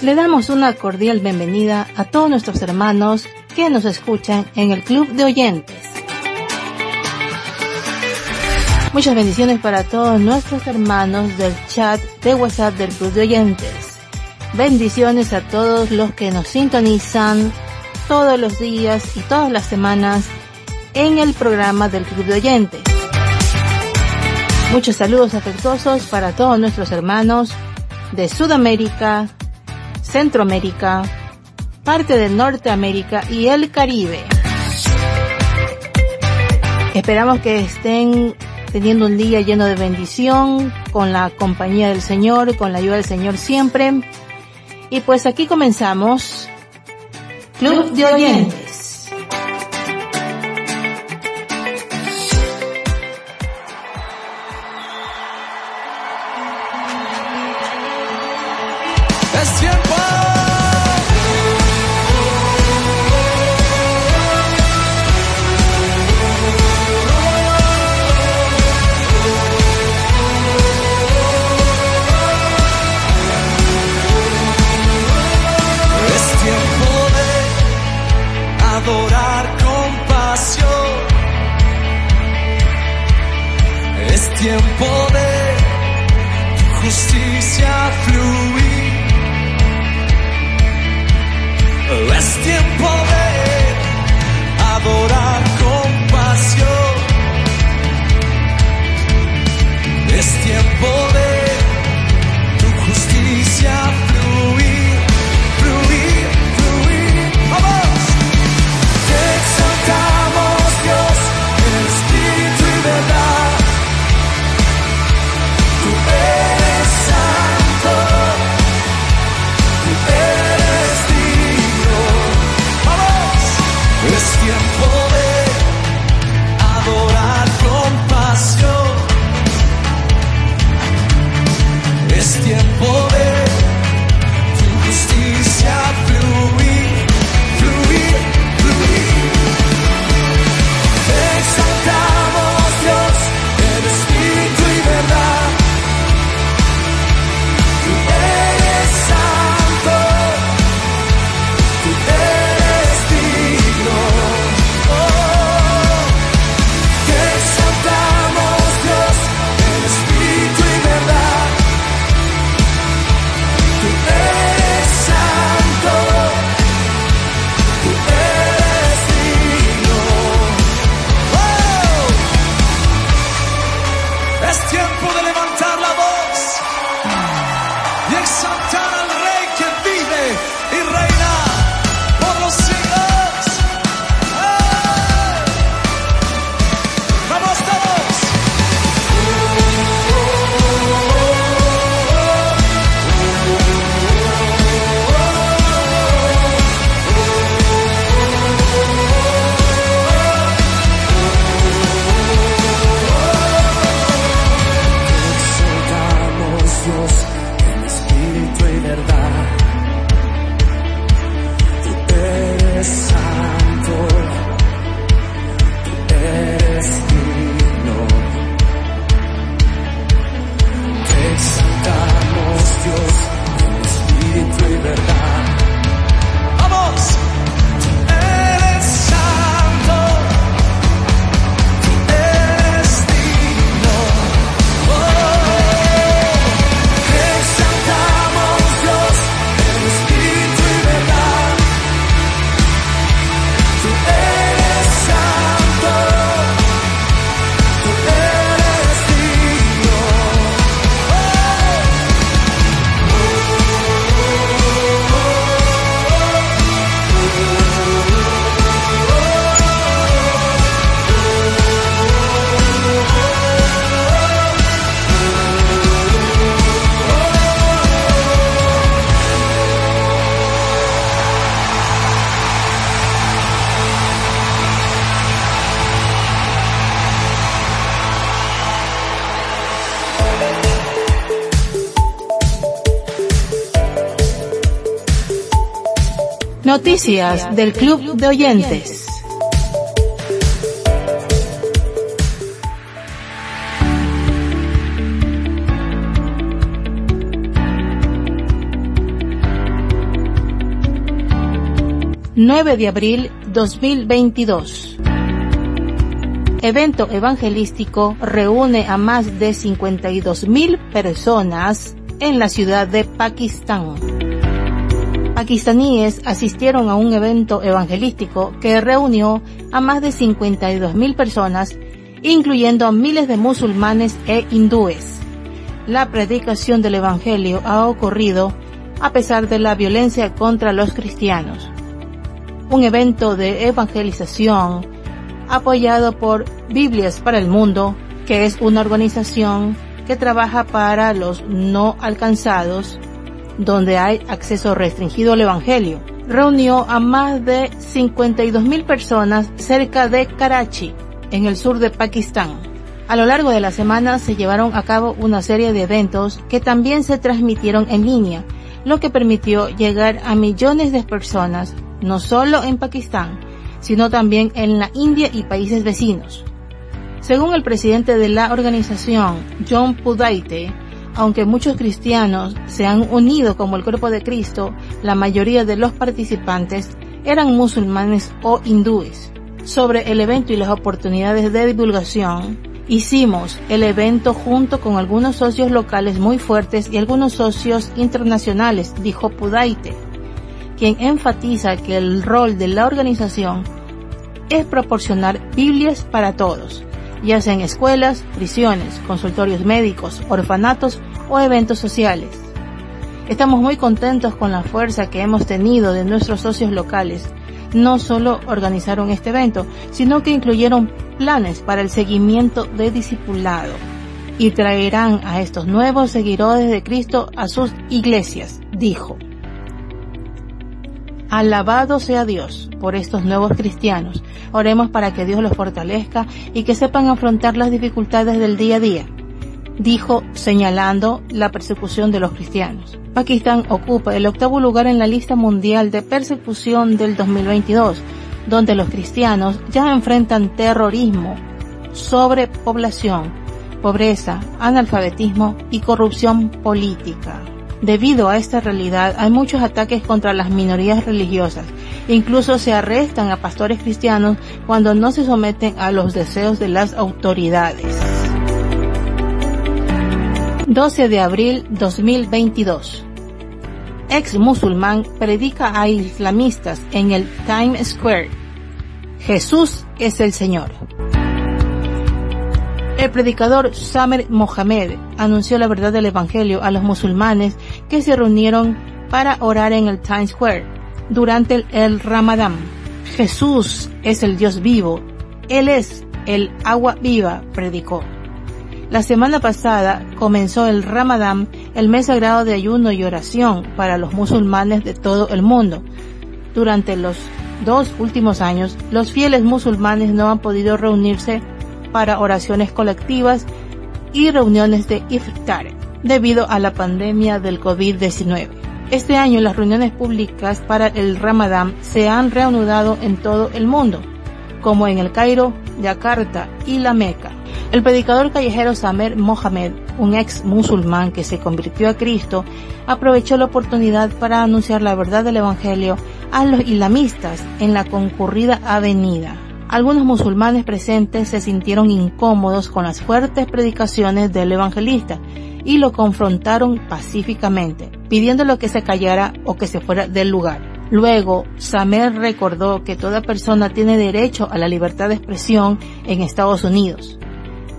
Le damos una cordial bienvenida a todos nuestros hermanos que nos escuchan en el Club de Oyentes. Muchas bendiciones para todos nuestros hermanos del chat de WhatsApp del Club de Oyentes. Bendiciones a todos los que nos sintonizan todos los días y todas las semanas en el programa del Club de Oyentes. Muchos saludos afectuosos para todos nuestros hermanos de Sudamérica, Centroamérica, parte de Norteamérica y el Caribe. Esperamos que estén teniendo un día lleno de bendición, con la compañía del Señor, con la ayuda del Señor siempre. Y pues aquí comenzamos Club de Oyentes. Noticias del Club de Oyentes. 9 de abril 2022. Evento evangelístico reúne a más de 52 mil personas en la ciudad de Pakistán. Pakistaníes asistieron a un evento evangelístico que reunió a más de 52 mil personas, incluyendo miles de musulmanes e hindúes. La predicación del evangelio ha ocurrido a pesar de la violencia contra los cristianos. Un evento de evangelización apoyado por Biblias para el Mundo, que es una organización que trabaja para los no alcanzados, donde hay acceso restringido al Evangelio. Reunió a más de 52 mil personas cerca de Karachi, en el sur de Pakistán. A lo largo de la semana se llevaron a cabo una serie de eventos que también se transmitieron en línea, lo que permitió llegar a millones de personas, no solo en Pakistán, sino también en la India y países vecinos. Según el presidente de la organización, John Pudaite, aunque muchos cristianos se han unido como el cuerpo de Cristo, la mayoría de los participantes eran musulmanes o hindúes. Sobre el evento y las oportunidades de divulgación, hicimos el evento junto con algunos socios locales muy fuertes y algunos socios internacionales, dijo Pudaite, quien enfatiza que el rol de la organización es proporcionar Biblias para todos, ya sea en escuelas, prisiones, consultorios médicos, orfanatos o eventos sociales. Estamos muy contentos con la fuerza que hemos tenido de nuestros socios locales. No solo organizaron este evento, sino que incluyeron planes para el seguimiento de discipulado y traerán a estos nuevos seguidores de Cristo a sus iglesias, dijo. Alabado sea Dios por estos nuevos cristianos. Oremos para que Dios los fortalezca y que sepan afrontar las dificultades del día a día, dijo señalando la persecución de los cristianos. Pakistán ocupa el octavo lugar en la lista mundial de persecución del 2022, donde los cristianos ya enfrentan terrorismo, sobrepoblación, pobreza, analfabetismo y corrupción política. Debido a esta realidad hay muchos ataques contra las minorías religiosas. Incluso se arrestan a pastores cristianos cuando no se someten a los deseos de las autoridades. 12 de abril 2022. Ex musulmán predica a islamistas en el Times Square. Jesús es el Señor. El predicador Samer Mohamed anunció la verdad del Evangelio a los musulmanes que se reunieron para orar en el Times Square durante el, Ramadán. Jesús es el Dios vivo. Él es el agua viva, predicó. La semana pasada comenzó el Ramadán, el mes sagrado de ayuno y oración para los musulmanes de todo el mundo. Durante los dos últimos años, los fieles musulmanes no han podido reunirse para oraciones colectivas y reuniones de iftar debido a la pandemia del COVID-19. Este año las reuniones públicas para el Ramadán se han reanudado en todo el mundo, como en el Cairo, Yakarta y la Meca. El predicador callejero Samer Mohamed, un ex musulmán que se convirtió a Cristo, aprovechó la oportunidad para anunciar la verdad del Evangelio a los islamistas en la concurrida avenida. Algunos musulmanes presentes se sintieron incómodos con las fuertes predicaciones del evangelista y lo confrontaron pacíficamente, pidiéndole que se callara o que se fuera del lugar. Luego, Samer recordó que toda persona tiene derecho a la libertad de expresión en Estados Unidos.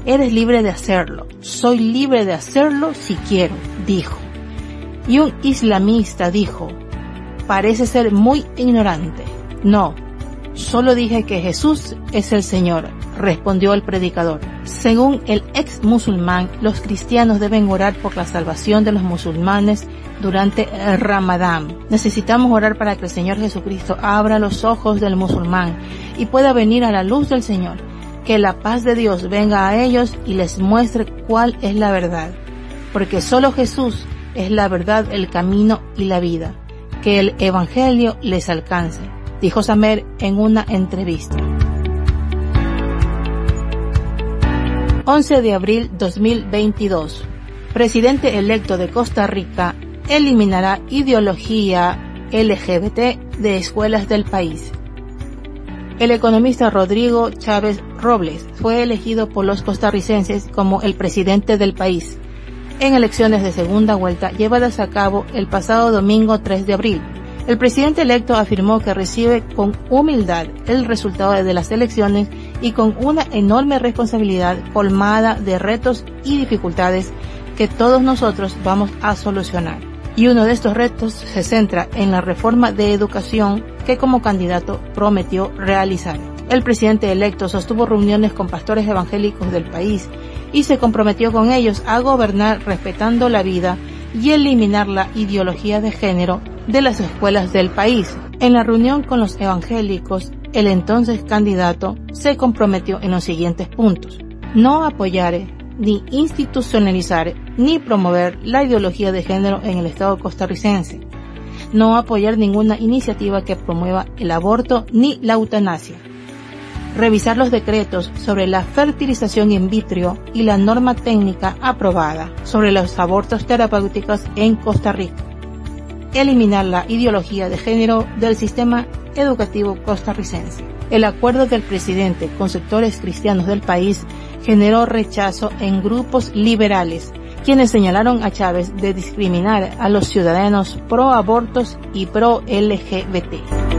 Eres libre de hacerlo. Soy libre de hacerlo si quiero, dijo. Y un islamista dijo, parece ser muy ignorante. No, Solo dije que Jesús es el Señor, respondió el predicador. Según el ex musulmán, los cristianos deben orar por la salvación de los musulmanes durante el Ramadán. Necesitamos orar para que el Señor Jesucristo abra los ojos del musulmán y pueda venir a la luz del Señor. Que la paz de Dios venga a ellos y les muestre cuál es la verdad. Porque solo Jesús es la verdad, el camino y la vida. Que el Evangelio les alcance dijo Samer en una entrevista. 11 de abril 2022. Presidente electo de Costa Rica eliminará ideología LGBT de escuelas del país. El economista Rodrigo Chávez Robles fue elegido por los costarricenses como el presidente del país en elecciones de segunda vuelta llevadas a cabo el pasado domingo 3 de abril. El presidente electo afirmó que recibe con humildad el resultado de las elecciones y con una enorme responsabilidad colmada de retos y dificultades que todos nosotros vamos a solucionar. Y uno de estos retos se centra en la reforma de educación que como candidato prometió realizar. El presidente electo sostuvo reuniones con pastores evangélicos del país y se comprometió con ellos a gobernar respetando la vida y eliminar la ideología de género de las escuelas del país. En la reunión con los evangélicos, el entonces candidato se comprometió en los siguientes puntos. No apoyar ni institucionalizar ni promover la ideología de género en el Estado costarricense no apoyar ninguna iniciativa que promueva el aborto ni la eutanasia. Revisar los decretos sobre la fertilización in vitro y la norma técnica aprobada sobre los abortos terapéuticos en Costa Rica. Eliminar la ideología de género del sistema educativo costarricense. El acuerdo del presidente con sectores cristianos del país generó rechazo en grupos liberales quienes señalaron a Chávez de discriminar a los ciudadanos pro abortos y pro LGBT.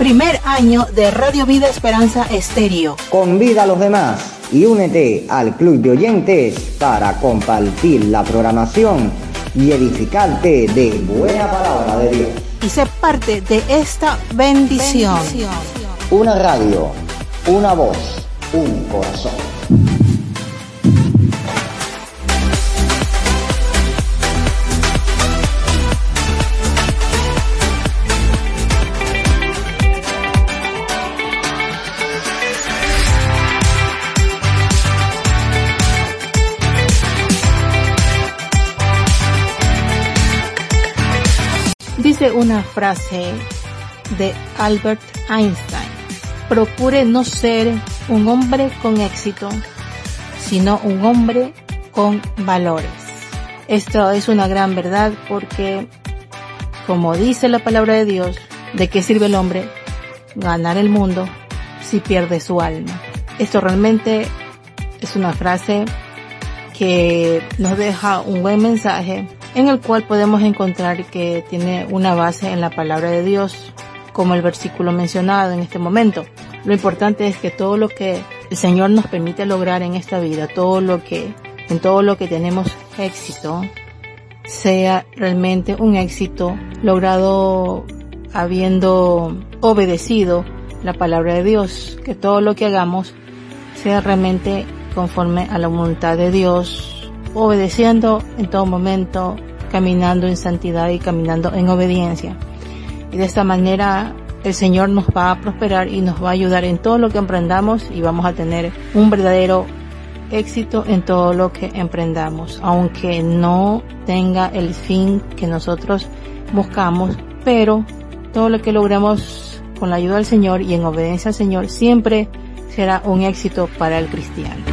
Primer año de Radio Vida Esperanza Estéreo. Convida a los demás y únete al club de oyentes para compartir la programación y edificarte de buena palabra de Dios. Y ser parte de esta bendición. Una radio, una voz, un corazón. Una frase de Albert Einstein procure no ser un hombre con éxito, sino un hombre con valores. Esto es una gran verdad porque, como dice la palabra de Dios, ¿de qué sirve el hombre ganar el mundo si pierde su alma? Esto realmente es una frase que nos deja un buen mensaje en el cual podemos encontrar que tiene una base en la palabra de Dios, como el versículo mencionado en este momento. Lo importante es que todo lo que el Señor nos permite lograr en esta vida, todo lo que, en todo lo que tenemos éxito, sea realmente un éxito logrado habiendo obedecido la palabra de Dios, que todo lo que hagamos sea realmente conforme a la voluntad de Dios, obedeciendo en todo momento, caminando en santidad y caminando en obediencia. Y de esta manera el Señor nos va a prosperar y nos va a ayudar en todo lo que emprendamos y vamos a tener un verdadero éxito en todo lo que emprendamos, aunque no tenga el fin que nosotros buscamos, pero todo lo que logremos con la ayuda del Señor y en obediencia al Señor siempre será un éxito para el cristiano.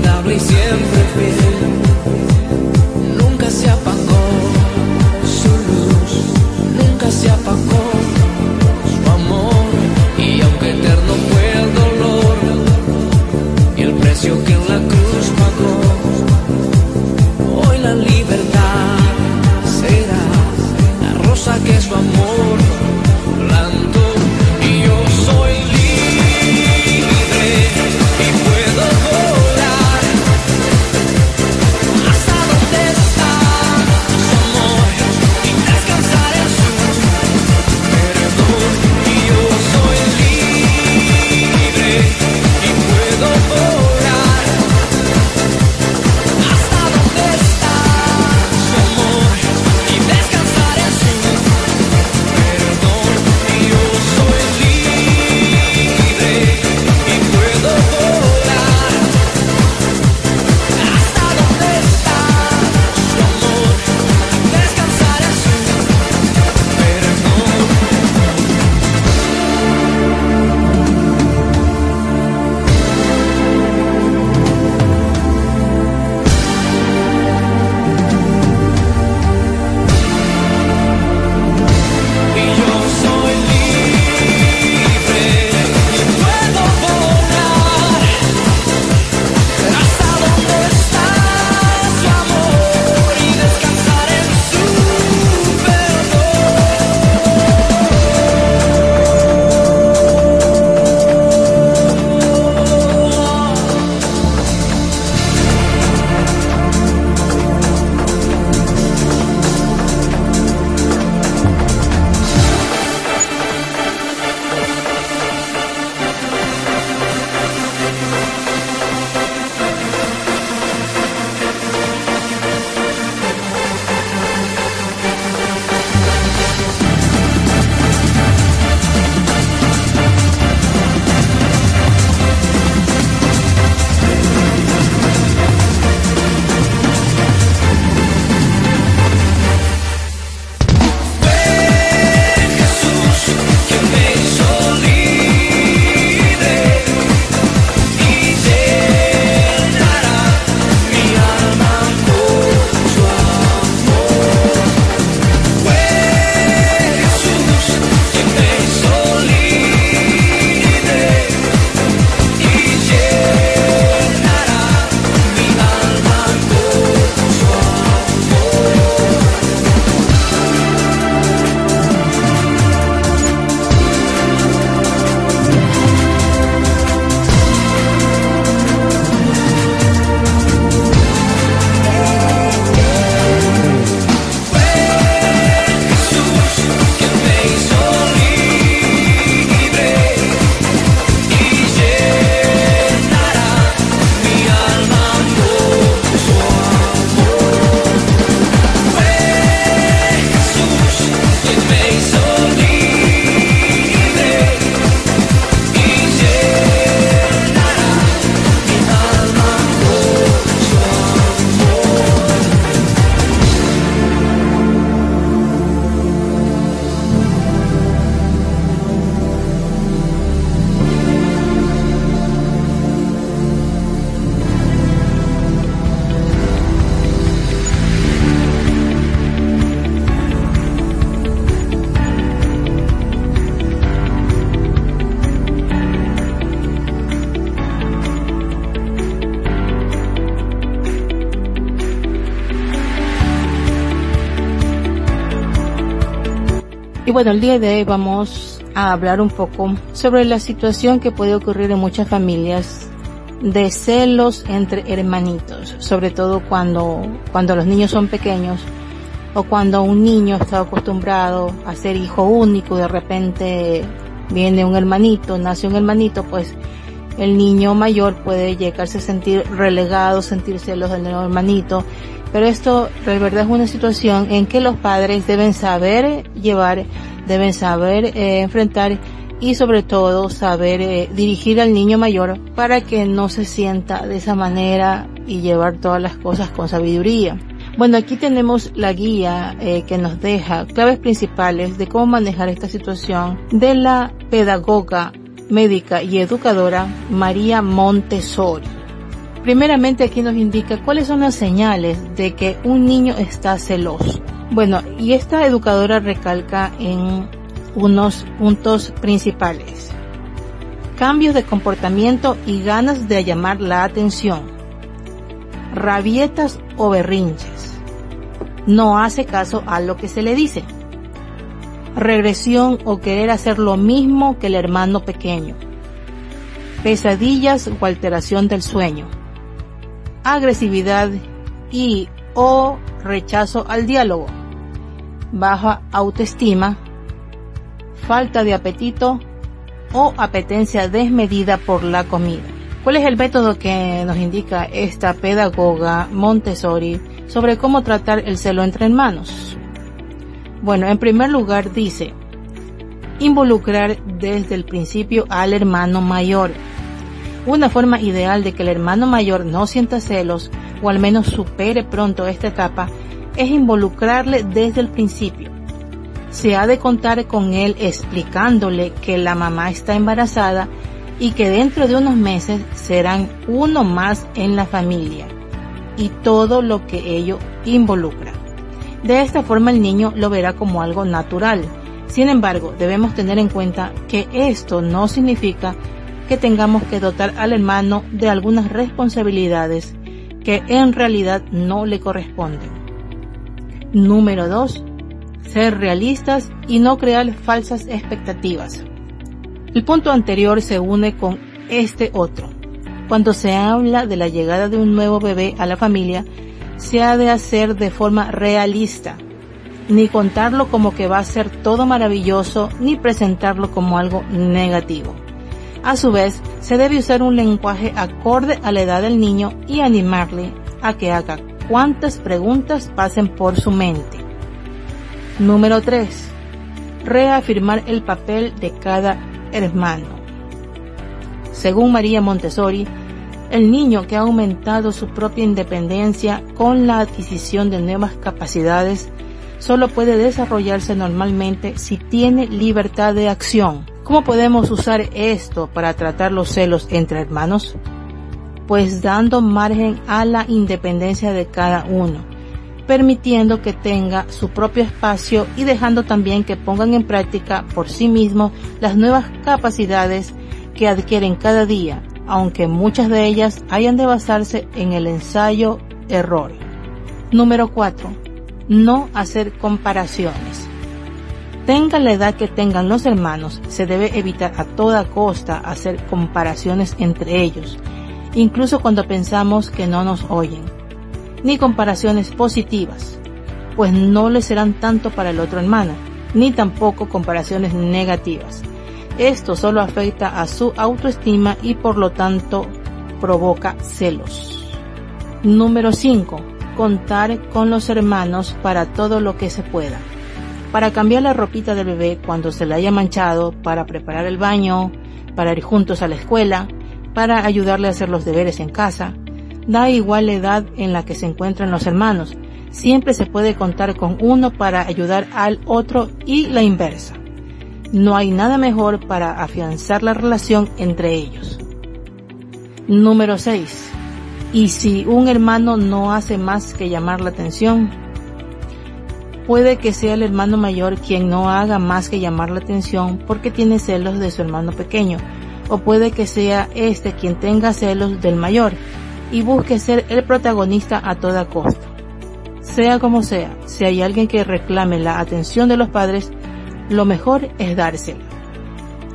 inquebrantable y siempre fiel. Y bueno, el día de hoy vamos a hablar un poco sobre la situación que puede ocurrir en muchas familias de celos entre hermanitos, sobre todo cuando, cuando los niños son pequeños o cuando un niño está acostumbrado a ser hijo único y de repente viene un hermanito, nace un hermanito, pues el niño mayor puede llegarse a sentir relegado, sentir celos del nuevo hermanito, pero esto de verdad es una situación en que los padres deben saber llevar, deben saber eh, enfrentar y sobre todo saber eh, dirigir al niño mayor para que no se sienta de esa manera y llevar todas las cosas con sabiduría. Bueno, aquí tenemos la guía eh, que nos deja claves principales de cómo manejar esta situación de la pedagoga, médica y educadora María Montessori. Primeramente aquí nos indica cuáles son las señales de que un niño está celoso. Bueno, y esta educadora recalca en unos puntos principales. Cambios de comportamiento y ganas de llamar la atención. Rabietas o berrinches. No hace caso a lo que se le dice. regresión o querer hacer lo mismo que el hermano pequeño, pesadillas o alteración del sueño, agresividad y o rechazo al diálogo, baja autoestima, falta de apetito o apetencia desmedida por la comida. ¿Cuál es el método que nos indica esta pedagoga Montessori sobre cómo tratar el celo entre hermanos? Bueno, en primer lugar dice, involucrar desde el principio al hermano mayor. Una forma ideal de que el hermano mayor no sienta celos o al menos supere pronto esta etapa es involucrarle desde el principio. Se ha de contar con él explicándole que la mamá está embarazada y que dentro de unos meses serán uno más en la familia y todo lo que ello involucra. De esta forma el niño lo verá como algo natural. Sin embargo, debemos tener en cuenta que esto no significa que tengamos que dotar al hermano de algunas responsabilidades que en realidad no le corresponden. Número 2. Ser realistas y no crear falsas expectativas. El punto anterior se une con este otro. Cuando se habla de la llegada de un nuevo bebé a la familia, se ha de hacer de forma realista, ni contarlo como que va a ser todo maravilloso, ni presentarlo como algo negativo. A su vez, se debe usar un lenguaje acorde a la edad del niño y animarle a que haga cuantas preguntas pasen por su mente. Número 3. Reafirmar el papel de cada hermano. Según María Montessori, el niño que ha aumentado su propia independencia con la adquisición de nuevas capacidades solo puede desarrollarse normalmente si tiene libertad de acción. ¿Cómo podemos usar esto para tratar los celos entre hermanos? Pues dando margen a la independencia de cada uno, permitiendo que tenga su propio espacio y dejando también que pongan en práctica por sí mismos las nuevas capacidades que adquieren cada día, aunque muchas de ellas hayan de basarse en el ensayo-error. Número 4. No hacer comparaciones. Tenga la edad que tengan los hermanos, se debe evitar a toda costa hacer comparaciones entre ellos, incluso cuando pensamos que no nos oyen, ni comparaciones positivas, pues no le serán tanto para el otro hermano, ni tampoco comparaciones negativas. Esto solo afecta a su autoestima y por lo tanto provoca celos. Número 5. Contar con los hermanos para todo lo que se pueda. Para cambiar la ropita del bebé cuando se le haya manchado, para preparar el baño, para ir juntos a la escuela, para ayudarle a hacer los deberes en casa. Da igual la edad en la que se encuentran los hermanos. Siempre se puede contar con uno para ayudar al otro y la inversa. No hay nada mejor para afianzar la relación entre ellos. Número 6. Y si un hermano no hace más que llamar la atención, puede que sea el hermano mayor quien no haga más que llamar la atención porque tiene celos de su hermano pequeño, o puede que sea este quien tenga celos del mayor y busque ser el protagonista a toda costa. Sea como sea, si hay alguien que reclame la atención de los padres, lo mejor es dársela.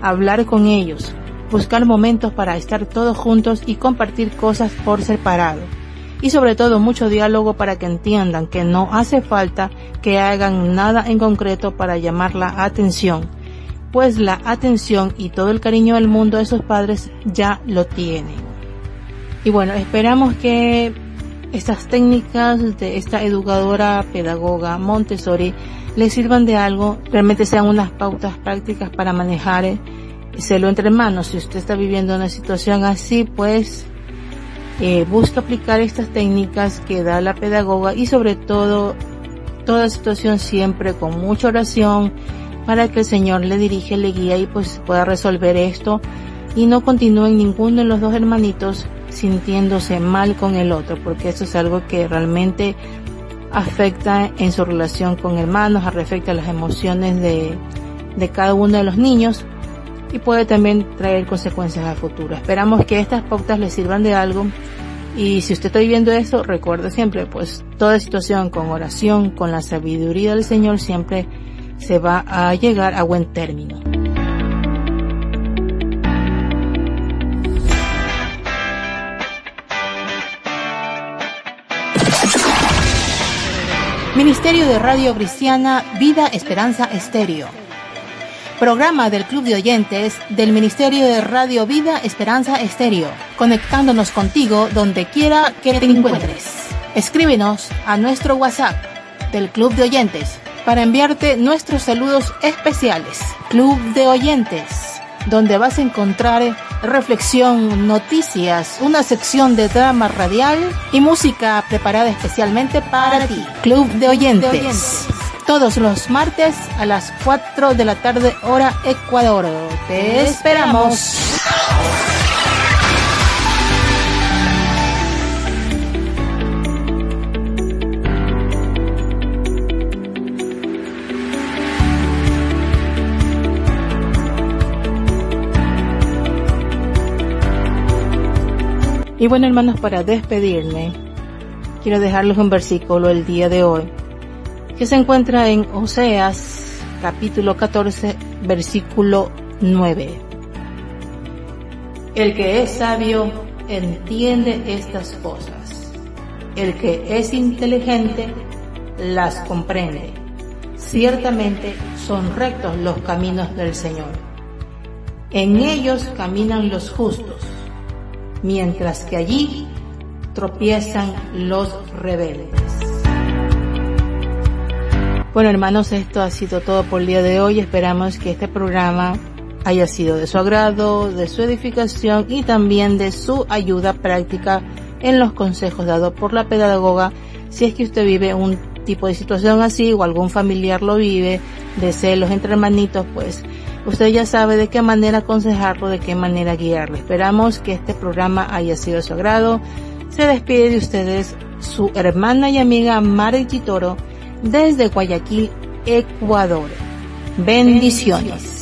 Hablar con ellos, buscar momentos para estar todos juntos y compartir cosas por separado. Y sobre todo mucho diálogo para que entiendan que no hace falta que hagan nada en concreto para llamar la atención, pues la atención y todo el cariño del mundo de sus padres ya lo tienen. Y bueno, esperamos que estas técnicas de esta educadora pedagoga Montessori les sirvan de algo, realmente sean unas pautas prácticas para manejar el celo entre hermanos. Si usted está viviendo una situación así, pues eh, busca aplicar estas técnicas que da la pedagoga y sobre todo toda situación siempre con mucha oración para que el Señor le dirige, le guía y pues pueda resolver esto y no continúen ninguno de los dos hermanitos sintiéndose mal con el otro, porque eso es algo que realmente afecta en su relación con hermanos, afecta las emociones de, de cada uno de los niños y puede también traer consecuencias a futuro. Esperamos que estas pautas les sirvan de algo y si usted está viviendo eso, recuerde siempre, pues toda situación con oración, con la sabiduría del Señor siempre se va a llegar a buen término. Ministerio de Radio Cristiana Vida Esperanza Estéreo. Programa del Club de Oyentes del Ministerio de Radio Vida Esperanza Estéreo, conectándonos contigo donde quiera que te encuentres. Escríbenos a nuestro WhatsApp del Club de Oyentes para enviarte nuestros saludos especiales. Club de Oyentes, donde vas a encontrar reflexión, noticias, una sección de drama radial y música preparada especialmente para ti. Club de Oyentes. Todos los martes a las 4 de la tarde hora Ecuador. Te esperamos. Y bueno hermanos, para despedirme, quiero dejarles un versículo el día de hoy, que se encuentra en Oseas capítulo 14, versículo 9. El que es sabio entiende estas cosas. El que es inteligente las comprende. Ciertamente son rectos los caminos del Señor. En ellos caminan los justos mientras que allí tropiezan los rebeldes. Bueno hermanos, esto ha sido todo por el día de hoy. Esperamos que este programa haya sido de su agrado, de su edificación y también de su ayuda práctica en los consejos dados por la pedagoga. Si es que usted vive un tipo de situación así o algún familiar lo vive, de celos entre hermanitos, pues Usted ya sabe de qué manera aconsejarlo, de qué manera guiarlo. Esperamos que este programa haya sido de su agrado. Se despide de ustedes su hermana y amiga Mari Chitoro desde Guayaquil, Ecuador. Bendiciones.